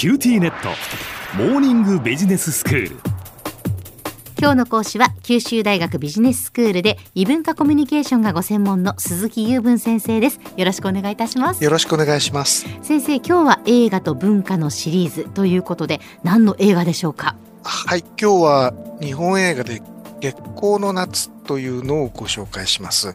QTnet。モーニングビジネススクール。今日の講師は九州大学ビジネススクールで異文化コミュニケーションがご専門の鈴木雄文先生です。よろしくお願いいたします。よろしくお願いします。先生今日は映画と文化のシリーズということで何の映画でしょうか？はい今日は日本映画で月光の夏というのをご紹介します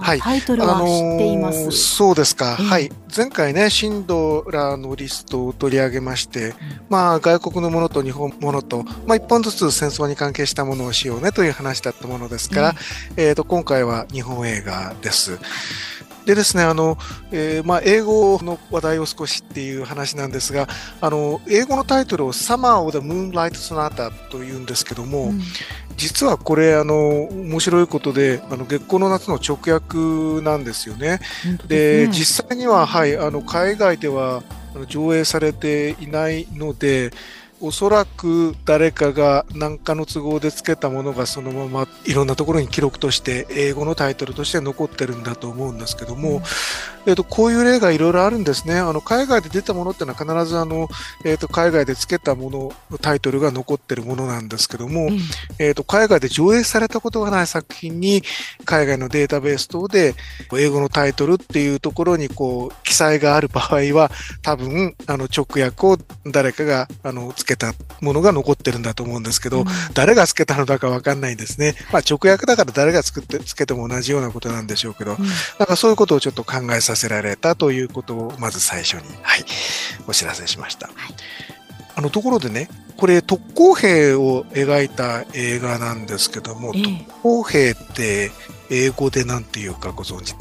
はい、タイトルは知っています、あのー、そうですか、えー、はい。前回ね、シンドラーのリストを取り上げまして、うん、まあ、外国のものと日本ものと、まあ、一本ずつ戦争に関係したものをしようねという話だったものですから、うん、えっ、ー、と、今回は日本映画です。でですね、あの、えー、まあ、英語の話題を少しっていう話なんですが、あの、英語のタイトルを Summer of the Moonlight Sonata というんですけども、うん、実はこれ、あの、面白いことで、あの、月光の夏の直訳なんですよね。で、ね、実際には、はい、あの、海外では上映されていないので、おそらく誰かが何かの都合でつけたものがそのままいろんなところに記録として英語のタイトルとして残ってるんだと思うんですけども、うん、えーと、こういう例がいろいろあるんですね。あの海外で出たものっていうのは必ずあの、えーと、海外でつけたもののタイトルが残ってるものなんですけども、うん、えーと、海外で上映されたことがない作品に海外のデータベース等で英語のタイトルっていうところにこう記載がある場合は多分あの直訳を誰かがあのつけたものが残ってるんだと思うんですけど、うん、誰がつけたのだかわかんないんですね。まあ、直訳だから誰が作ってつけても同じようなことなんでしょうけど、うん、なんかそういうことをちょっと考えさせられたということをまず最初に、はい、お知らせしました。はい、あのところでね、これ特攻兵を描いた映画なんですけども、えー、特攻兵って英語で何て言うかご存知？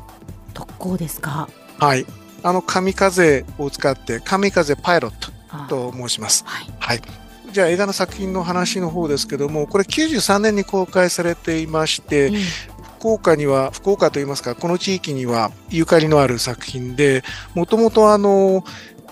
特攻ですか？はい。あの、神風を使って、神風パイロットと申します。はい、はい。じゃあ映画の作品の話の方ですけども、これ93年に公開されていまして、うん、福岡には、福岡といいますか、この地域にはゆかりのある作品で、もともとあの、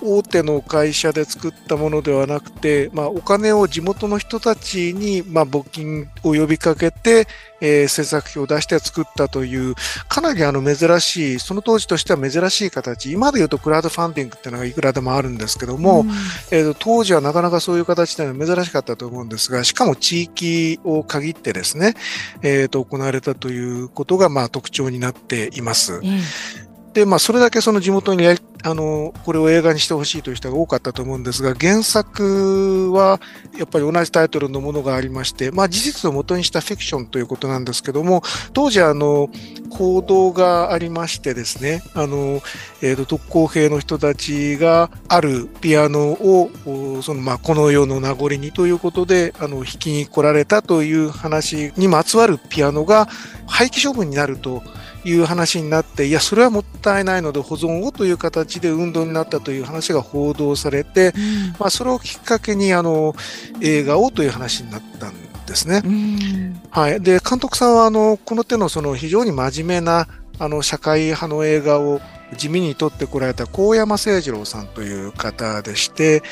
大手の会社で作ったものではなくて、まあ、お金を地元の人たちに、まあ、募金を呼びかけて、えー、制作費を出して作ったという、かなりあの珍しい、その当時としては珍しい形、今で言うとクラウドファンディングっていうのがいくらでもあるんですけども、うん、えーと、当時はなかなかそういう形では珍しかったと思うんですが、しかも地域を限ってですね、えーと、行われたということがまあ特徴になっています。うんで、まあ、それだけその地元にやあの、これを映画にしてほしいという人が多かったと思うんですが、原作はやっぱり同じタイトルのものがありまして、まあ、事実を元にしたフィクションということなんですけども、当時あの、行動がありましてですね、あの、えっ、ー、と、特攻兵の人たちがあるピアノを、その、まあ、この世の名残にということで、あの、弾きに来られたという話にまつわるピアノが廃棄処分になると、いう話になって、いや、それはもったいないので保存をという形で運動になったという話が報道されて、うん、まあ、それをきっかけにあの映画をという話になったんですね。うん、はい、で監督さんはあのこの手のその非常に真面目なあの社会派の映画を地味に撮ってこられた高山誠二郎さんという方でして、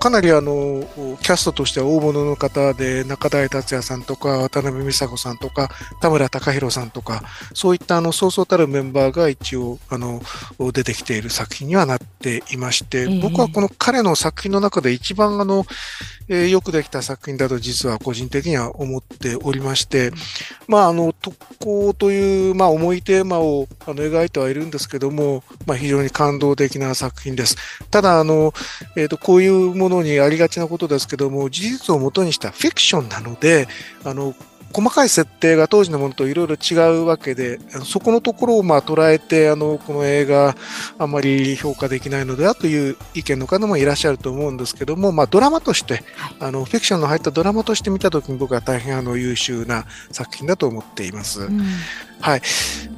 かなりあの、キャストとしては大物の方で、中台達也さんとか、渡辺美佐子さんとか、田村隆弘さんとか、そういったあの、そうそうたるメンバーが一応、あの、出てきている作品にはなっていまして、僕はこの彼の作品の中で一番あの、えー、よくできた作品だと実は個人的には思っておりまして、まあ、あの、特攻という、まあ、重いテーマをあの描いてはいるんですけども、まあ、非常に感動的な作品です。ただ、あの、えっ、ー、と、こういうものにありがちなことですけども、事実をもとにしたフィクションなので、あの、細かい設定が当時のものといろいろ違うわけで、そこのところをまあ捉えて、あの、この映画、あんまり評価できないのではという意見の方もいらっしゃると思うんですけども、まあ、ドラマとして、あの、フィクションの入ったドラマとして見たときに僕は大変あの、優秀な作品だと思っています。うん、はい。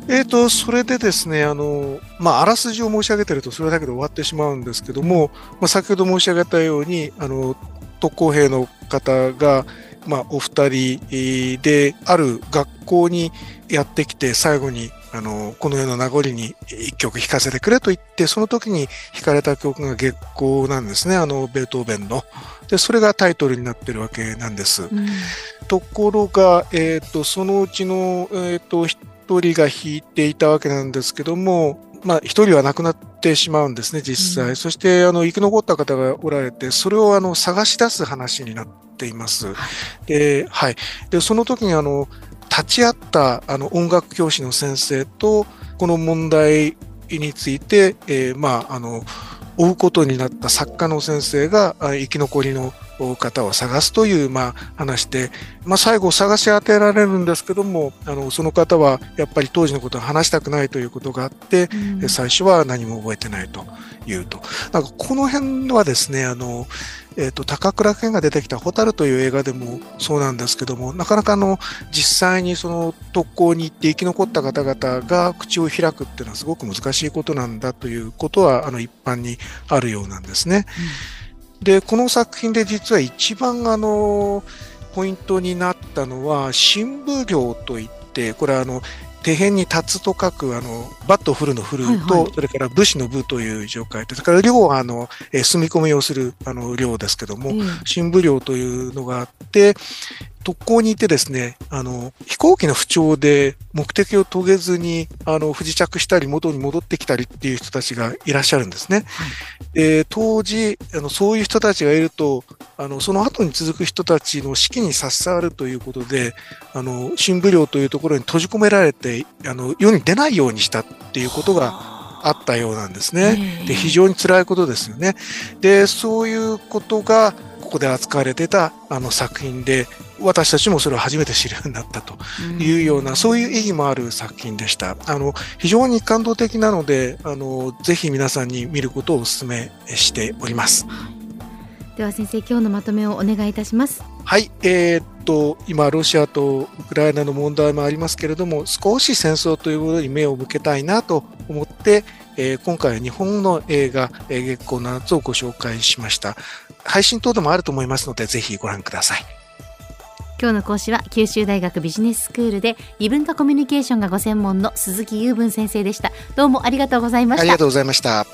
えっ、ー、と、それでですね、あの、まあ、あらすじを申し上げてるとそれだけで終わってしまうんですけども、まあ、先ほど申し上げたように、あの、特攻兵の方が、まあ、お二人である学校にやってきて最後にあのこの世の名残に一曲弾かせてくれと言ってその時に弾かれた曲が月光なんですね。あのベートーベンの。でそれがタイトルになってるわけなんです、うん、ところが、えーと、そのうちの、えーと、一人が弾いていたわけなんですけどもまあ、一人は亡くなってしまうんですね、実際。うん、そして、あの、生き残った方がおられて、それをあの、探し出す話になっています。で、はい。で、その時にあの、立ち会ったあの音楽教師の先生と、この問題について、えー、まあ、あの、追うことになった作家の先生が生き残りの方を探すという、まあ、話で、まあ、最後探し当てられるんですけどもあのその方はやっぱり当時のことを話したくないということがあって、うん、最初は何も覚えてないというと。なんかこの辺はですねあのえーと、高倉健が出てきた「蛍」という映画でもそうなんですけどもなかなかの実際にその特攻に行って生き残った方々が口を開くっていうのはすごく難しいことなんだということはあの一般にあるようなんですね。うん、でこの作品で実は一番あのポイントになったのは振武寮といってこれはあの手偏に立つと書く、あの、バットフルの振ると、はいはい、それから武士の武という字を書いて、それから寮は、あの、えー、住み込みをする、あの、寮ですけども、うん、振武寮というのがあって、特攻にいてですね、あの、飛行機の不調で目的を遂げずに、あの、不時着したり、元に戻ってきたりっていう人たちがいらっしゃるんですね。はい、で、当時、あの、そういう人たちがいると、あの、その後に続く人たちの士気に差し障るということで、あの、新武領というところに閉じ込められて、あの、世に出ないようにしたっていうことがあったようなんですね。で、非常に辛いことですよね。で、そういうことが、ここで扱われてたあの作品で、私たちもそれを初めて知るようになったというような、そういう意義もある作品でした。あの、非常に感動的なので、あの、ぜひ皆さんに見ることをお勧めしております。では先生、今日のまとめをお願いいたします。はい、えー、っと、今、ロシアとウクライナの問題もありますけれども、少し戦争ということに目を向けたいなと思って、えー、今回は日本の映画、えー、月光の夏をご紹介しました。配信等でもあると思いますので、ぜひご覧ください。今日の講師は九州大学ビジネススクールで異文化コミュニケーションがご専門の鈴木雄文先生でした。どうもありがとうございました。ありがとうございました。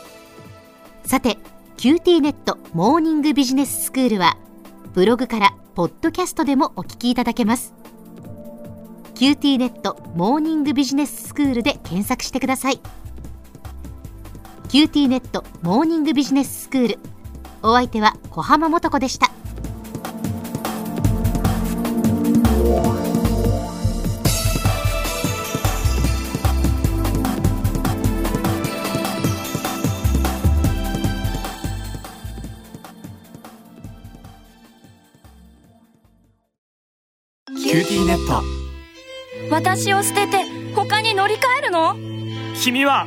さて QT ネットモーニングビジネススクールはブログからポッドキャストでもお聞きいただけます。QT ネットモーニングビジネススクールで検索してください QT ネットモーニングビジネススクール。お相手は小浜もとこでした。キューティーネット。私を捨てて他に乗り換えるの？君は